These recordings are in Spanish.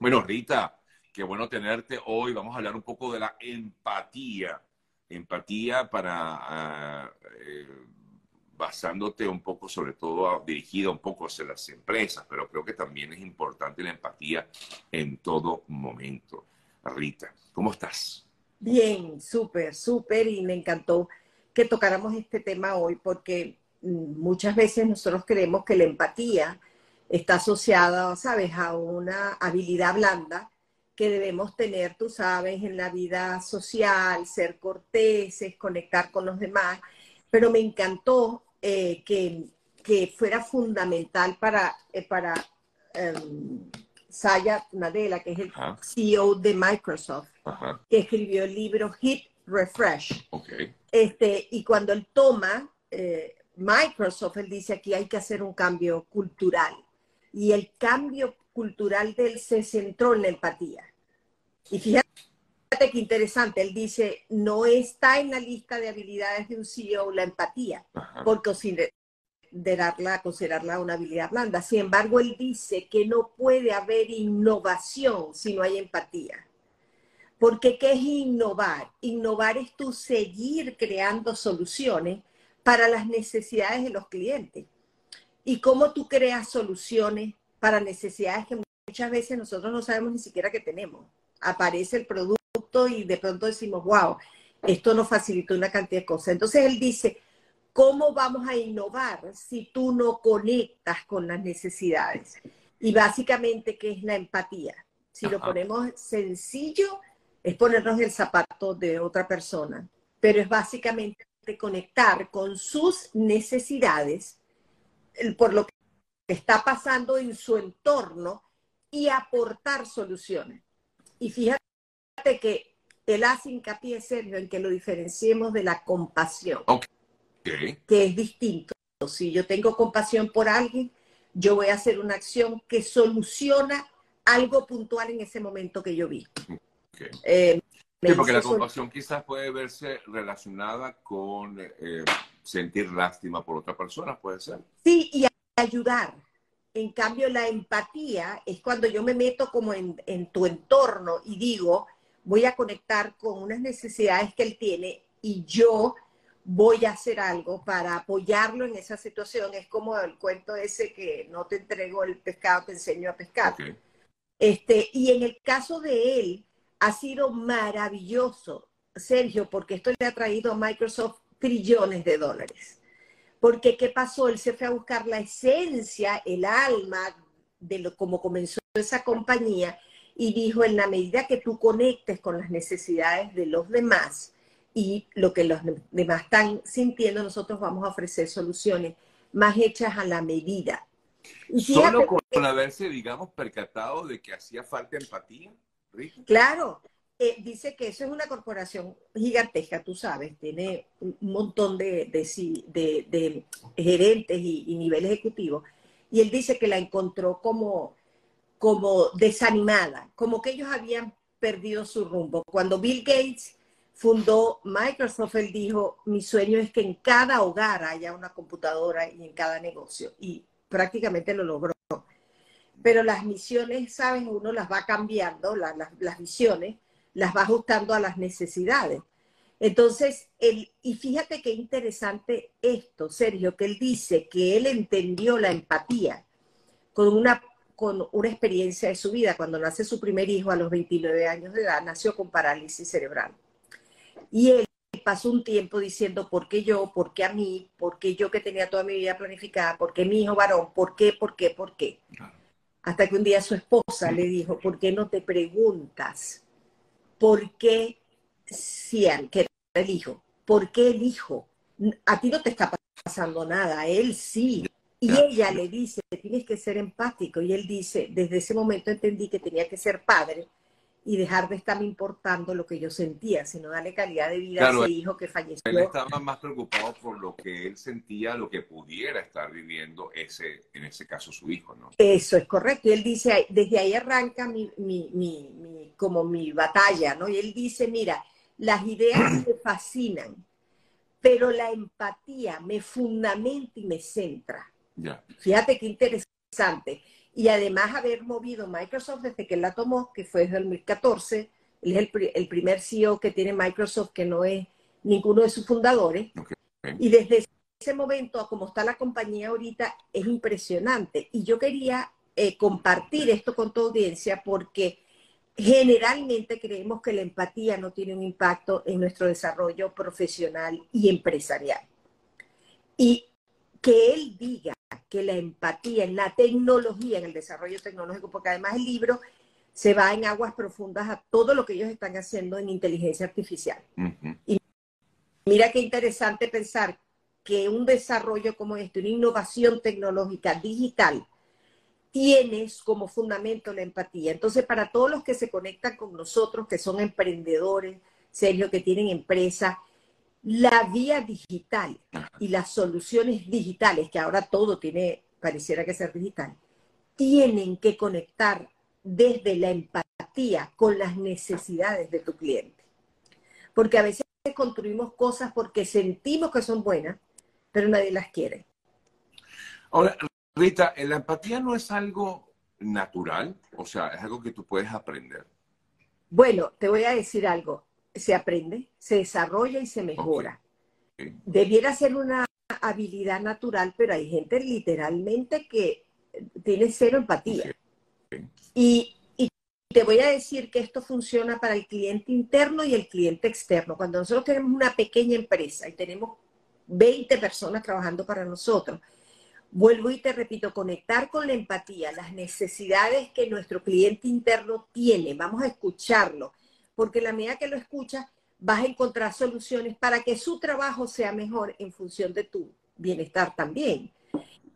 Bueno, Rita, qué bueno tenerte hoy. Vamos a hablar un poco de la empatía. Empatía para, eh, basándote un poco, sobre todo dirigida un poco hacia las empresas, pero creo que también es importante la empatía en todo momento. Rita, ¿cómo estás? Bien, súper, súper, y me encantó que tocáramos este tema hoy porque mm, muchas veces nosotros creemos que la empatía está asociada, sabes, a una habilidad blanda que debemos tener, tú sabes, en la vida social, ser corteses, conectar con los demás. Pero me encantó eh, que, que, fuera fundamental para, eh, para um, Saya Nadella, que es el CEO de Microsoft, que escribió el libro Hit Refresh. Este, y cuando él toma eh, Microsoft, él dice aquí hay que hacer un cambio cultural y el cambio cultural de él se centró en la empatía. Y fíjate qué interesante, él dice, no está en la lista de habilidades de un CEO la empatía, por considerarla, considerarla una habilidad blanda. Sin embargo, él dice que no puede haber innovación si no hay empatía. Porque ¿qué es innovar? Innovar es tú seguir creando soluciones para las necesidades de los clientes y cómo tú creas soluciones para necesidades que muchas veces nosotros no sabemos ni siquiera que tenemos. Aparece el producto y de pronto decimos, wow, esto nos facilitó una cantidad de cosas. Entonces él dice, ¿cómo vamos a innovar si tú no conectas con las necesidades? Y básicamente, ¿qué es la empatía? Si lo ponemos sencillo, es ponernos el zapato de otra persona, pero es básicamente conectar con sus necesidades por lo que está pasando en su entorno y aportar soluciones. Y fíjate que él hace hincapié, Sergio, en que lo diferenciemos de la compasión, que es distinto. Si yo tengo compasión por alguien, yo voy a hacer una acción que soluciona algo puntual en ese momento que yo vi. Eh, sí, porque la compasión quizás puede verse relacionada con eh, sentir lástima por otra persona, puede ser. Sí, y ayudar. En cambio, la empatía es cuando yo me meto como en, en tu entorno y digo, voy a conectar con unas necesidades que él tiene y yo voy a hacer algo para apoyarlo en esa situación. Es como el cuento ese que no te entrego el pescado, te enseño a pescar. Este, y en el caso de él, ha sido maravilloso, Sergio, porque esto le ha traído a Microsoft trillones de dólares. Porque, ¿qué pasó? Él se fue a buscar la esencia, el alma de lo, cómo comenzó esa compañía y dijo, en la medida que tú conectes con las necesidades de los demás y lo que los demás están sintiendo, nosotros vamos a ofrecer soluciones más hechas a la medida. Solo con haberse, digamos, percatado de que hacía falta empatía. Claro, eh, dice que eso es una corporación gigantesca, tú sabes, tiene un montón de, de, gerentes y, niveles ejecutivos, y él dice que la encontró como, como desanimada, como que ellos habían perdido su rumbo. Cuando Bill Gates fundó Microsoft, él dijo, mi sueño es que en cada hogar haya una computadora y en cada negocio, y prácticamente lo logró. Pero las misiones, ¿sabes? Uno las va cambiando, las, las visiones, las va ajustando a las necesidades. Entonces, él, y fíjate qué interesante esto, Sergio, que él dice que él entendió la empatía con una, con una experiencia de su vida. Cuando nace su primer hijo a los 29 años de edad, nació con parálisis cerebral. Y él pasó un tiempo diciendo, ¿por qué yo? ¿Por qué a mí? ¿Por qué yo que tenía toda mi vida planificada? ¿Por qué mi hijo varón? ¿Por qué? ¿Por qué? ¿Por qué? Hasta que un día su esposa le dijo, ¿por qué no te preguntas? ¿Por qué que era el hijo? ¿Por qué el hijo? A ti no te está pasando nada, a él sí. Y ella le dice, tienes que ser empático. Y él dice, desde ese momento entendí que tenía que ser padre y dejar de estarme importando lo que yo sentía, sino darle calidad de vida a ese hijo que falleció. Él estaba más preocupado por lo que él sentía, lo que pudiera estar viviendo ese, en ese caso su hijo, ¿no? Eso es correcto. Y él dice, desde ahí arranca mi, mi, mi, como mi batalla, ¿no? Y él dice, mira, las ideas me fascinan, pero la empatía me fundamenta y me centra. Fíjate qué interesante. Y además haber movido Microsoft desde que la tomó, que fue desde el 2014. Él es el, primer CEO que tiene Microsoft, que no es ninguno de sus fundadores. Y desde ese momento a como está la compañía ahorita es impresionante. Y yo quería eh, compartir esto con tu audiencia porque generalmente creemos que la empatía no tiene un impacto en nuestro desarrollo profesional y empresarial. Y que él diga que la empatía en la tecnología, en el desarrollo tecnológico, porque además el libro se va en aguas profundas a todo lo que ellos están haciendo en inteligencia artificial. Y mira qué interesante pensar que un desarrollo como este, una innovación tecnológica digital, tienes como fundamento la empatía. Entonces, para todos los que se conectan con nosotros, que son emprendedores, serios, que tienen empresa, la vía digital y las soluciones digitales, que ahora todo tiene, pareciera que ser digital, tienen que conectar desde la empatía con las necesidades de tu cliente. Porque a veces construimos cosas porque sentimos que son buenas, pero nadie las quiere. Ahora, Rita, ¿la empatía no es algo natural? O sea, es algo que tú puedes aprender. Bueno, te voy a decir algo se aprende, se desarrolla y se mejora. Debiera ser una habilidad natural, pero hay gente literalmente que tiene cero empatía. Y, y, te voy a decir que esto funciona para el cliente interno y el cliente externo. Cuando nosotros tenemos una pequeña empresa y tenemos 20 personas trabajando para nosotros, vuelvo y te repito, conectar con la empatía, las necesidades que nuestro cliente interno tiene, vamos a escucharlo porque la medida que lo escuchas vas a encontrar soluciones para que su trabajo sea mejor en función de tu bienestar también.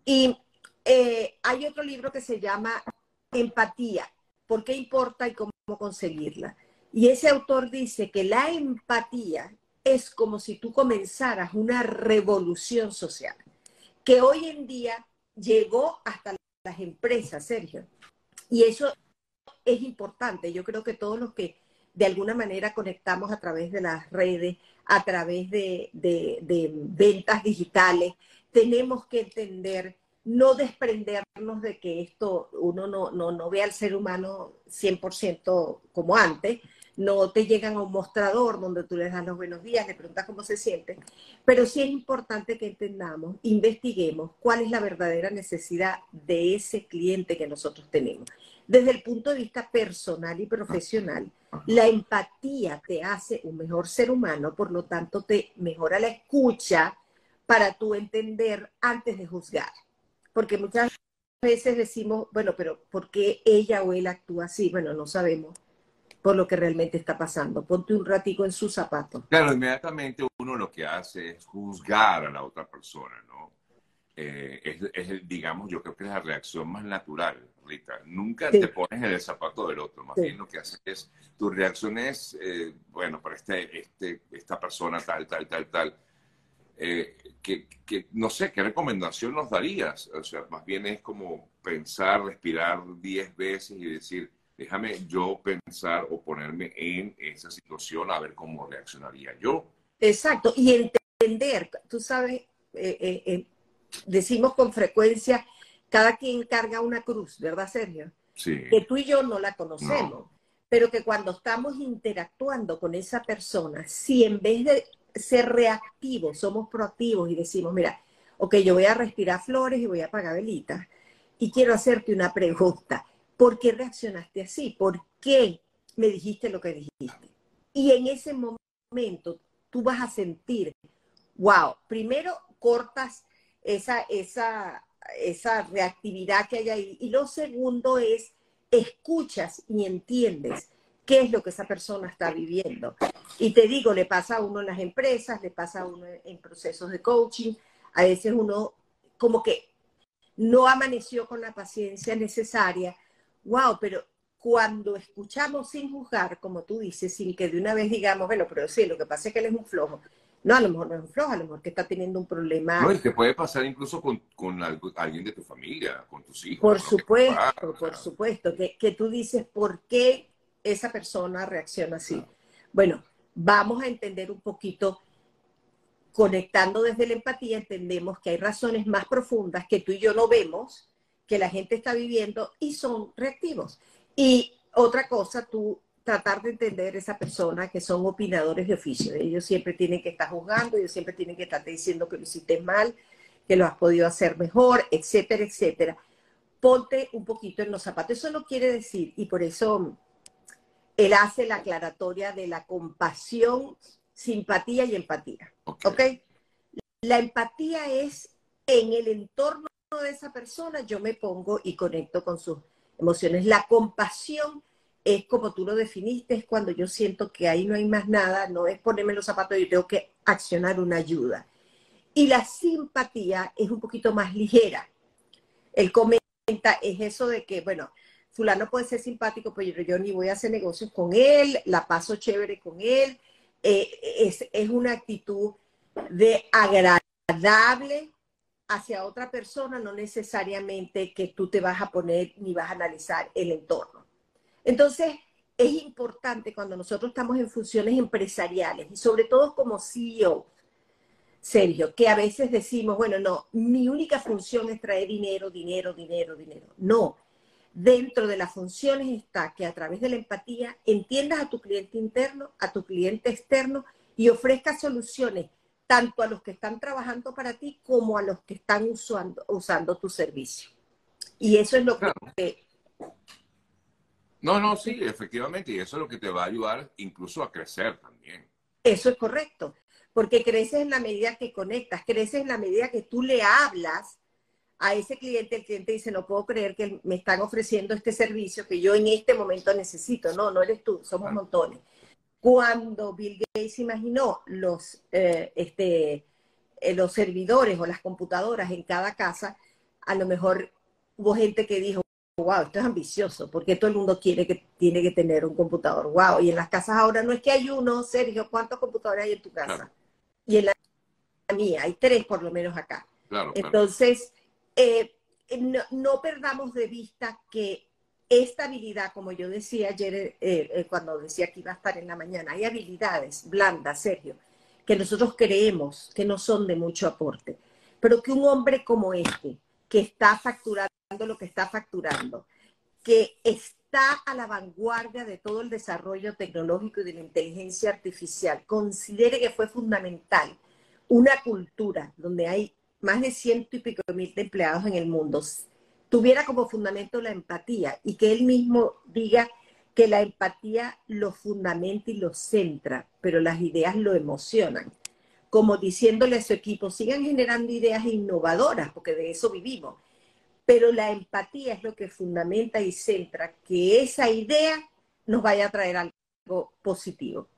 Y eh, hay otro libro que se llama Empatía, ¿por qué importa y cómo conseguirla? Y ese autor dice que la empatía es como si tú comenzaras una revolución social, que hoy en día llegó hasta las empresas, Sergio. Y eso es importante. Yo creo que todos los que de alguna manera conectamos a través de las redes, a través de, ventas digitales. Tenemos que entender, no desprendernos de que esto uno no, no, no ve al ser humano 100% como antes, no te llegan a un mostrador donde tú les das los buenos días, le preguntas cómo se siente, pero sí es importante que entendamos, investiguemos cuál es la verdadera necesidad de ese cliente que nosotros tenemos. Desde el punto de vista personal y profesional, la empatía te hace un mejor ser humano, por lo tanto te mejora la escucha para tú entender antes de juzgar. Porque muchas veces decimos, bueno, pero ¿por qué ella o él actúa así? Bueno, no sabemos por lo que realmente está pasando. Ponte un ratico en sus zapatos. Claro, inmediatamente uno lo que hace es juzgar a la otra persona, ¿no? Eh, es, digamos, yo creo que es la reacción más natural, Rita. Nunca te pones en el zapato del otro, más bien lo que haces es, tu reacción es, eh, bueno, para este, este, esta persona tal, tal, tal, tal. Eh, que, que, no sé, ¿qué recomendación nos darías? O sea, más bien es como pensar, respirar diez veces y decir, déjame yo pensar o ponerme en esa situación a ver cómo reaccionaría yo. Exacto, y entender, tú sabes, eh, decimos con frecuencia, cada quien carga una cruz, ¿verdad, Sergio? Sí. Que tú y yo no la conocemos, pero que cuando estamos interactuando con esa persona, si en vez de ser reactivos, somos proactivos y decimos, mira, ok, yo voy a respirar flores y voy a apagar velitas, y quiero hacerte una pregunta. ¿Por qué reaccionaste así? ¿Por qué me dijiste lo que dijiste? Y en ese momento tú vas a sentir, wow, primero cortas esa, esa, esa reactividad que hay ahí. Y lo segundo es, escuchas y entiendes qué es lo que esa persona está viviendo. Y te digo, le pasa a uno en las empresas, le pasa a uno en procesos de coaching, a veces uno como que no amaneció con la paciencia necesaria. Wow, pero cuando escuchamos sin juzgar, como tú dices, sin que de una vez digamos, bueno, pero sí, lo que pasa es que él es un flojo. No, a lo mejor no es un flojo, a lo mejor que está teniendo un problema. No, y que puede pasar incluso con, alguien de tu familia, con tus hijos. Por supuesto, por supuesto, que, que, tú dices por qué esa persona reacciona así. Bueno, vamos a entender un poquito, conectando desde la empatía, entendemos que hay razones más profundas que tú y yo no vemos, que la gente está viviendo y son reactivos. Y otra cosa, tú tratar de entender esa persona que son opinadores de oficio. Ellos siempre tienen que estar juzgando, ellos siempre tienen que estar diciendo que lo hiciste mal, que lo has podido hacer mejor, etcétera, etcétera. Ponte un poquito en los zapatos. Eso no quiere decir, y por eso él hace la aclaratoria de la compasión, simpatía y empatía. ¿Ok? La empatía es en el entorno de esa persona, yo me pongo y conecto con sus emociones. La compasión es como tú lo definiste, es cuando yo siento que ahí no hay más nada, no es ponerme los zapatos, yo tengo que accionar una ayuda. Y la simpatía es un poquito más ligera. Él comenta, es eso de que, bueno, fulano puede ser simpático, pero yo ni voy a hacer negocios con él, la paso chévere con él. Eh, es, es una actitud de agradable hacia otra persona, no necesariamente que tú te vas a poner ni vas a analizar el entorno. Entonces, es importante cuando nosotros estamos en funciones empresariales y sobre todo como CEO, Sergio, que a veces decimos, bueno, no, mi única función es traer dinero, dinero, dinero, dinero. No, dentro de las funciones está que a través de la empatía entiendas a tu cliente interno, a tu cliente externo y ofrezcas soluciones tanto a los que están trabajando para ti como a los que están usando, usando tu servicio. Y eso es lo que no, no, sí, efectivamente, y eso es lo que te va a ayudar incluso a crecer también. Eso es correcto, porque creces en la medida que conectas, creces en la medida que tú le hablas a ese cliente, el cliente dice, no puedo creer que me están ofreciendo este servicio que yo en este momento necesito. No, no eres tú, somos montones. Cuando Bill Gates imaginó los, eh, este, eh, los servidores o las computadoras en cada casa, a lo mejor hubo gente que dijo, wow, esto es ambicioso, porque todo el mundo quiere que tiene que tener un computador. Wow, y en las casas ahora no es que hay uno, Sergio, ¿cuántos computadores hay en tu casa? Y en la mía, hay tres por lo menos acá. Entonces, eh, no, perdamos de vista que esta habilidad, como yo decía ayer eh, eh, cuando decía que iba a estar en la mañana, hay habilidades blandas, Sergio, que nosotros creemos que no son de mucho aporte, pero que un hombre como este, que está facturando lo que está facturando, que está a la vanguardia de todo el desarrollo tecnológico y de la inteligencia artificial, considere que fue fundamental una cultura donde hay más de ciento y pico mil empleados en el mundo, tuviera como fundamento la empatía y que él mismo diga que la empatía lo fundamenta y lo centra, pero las ideas lo emocionan. Como diciéndole a su equipo, sigan generando ideas innovadoras, porque de eso vivimos pero la empatía es lo que fundamenta y centra que esa idea nos vaya a traer algo positivo.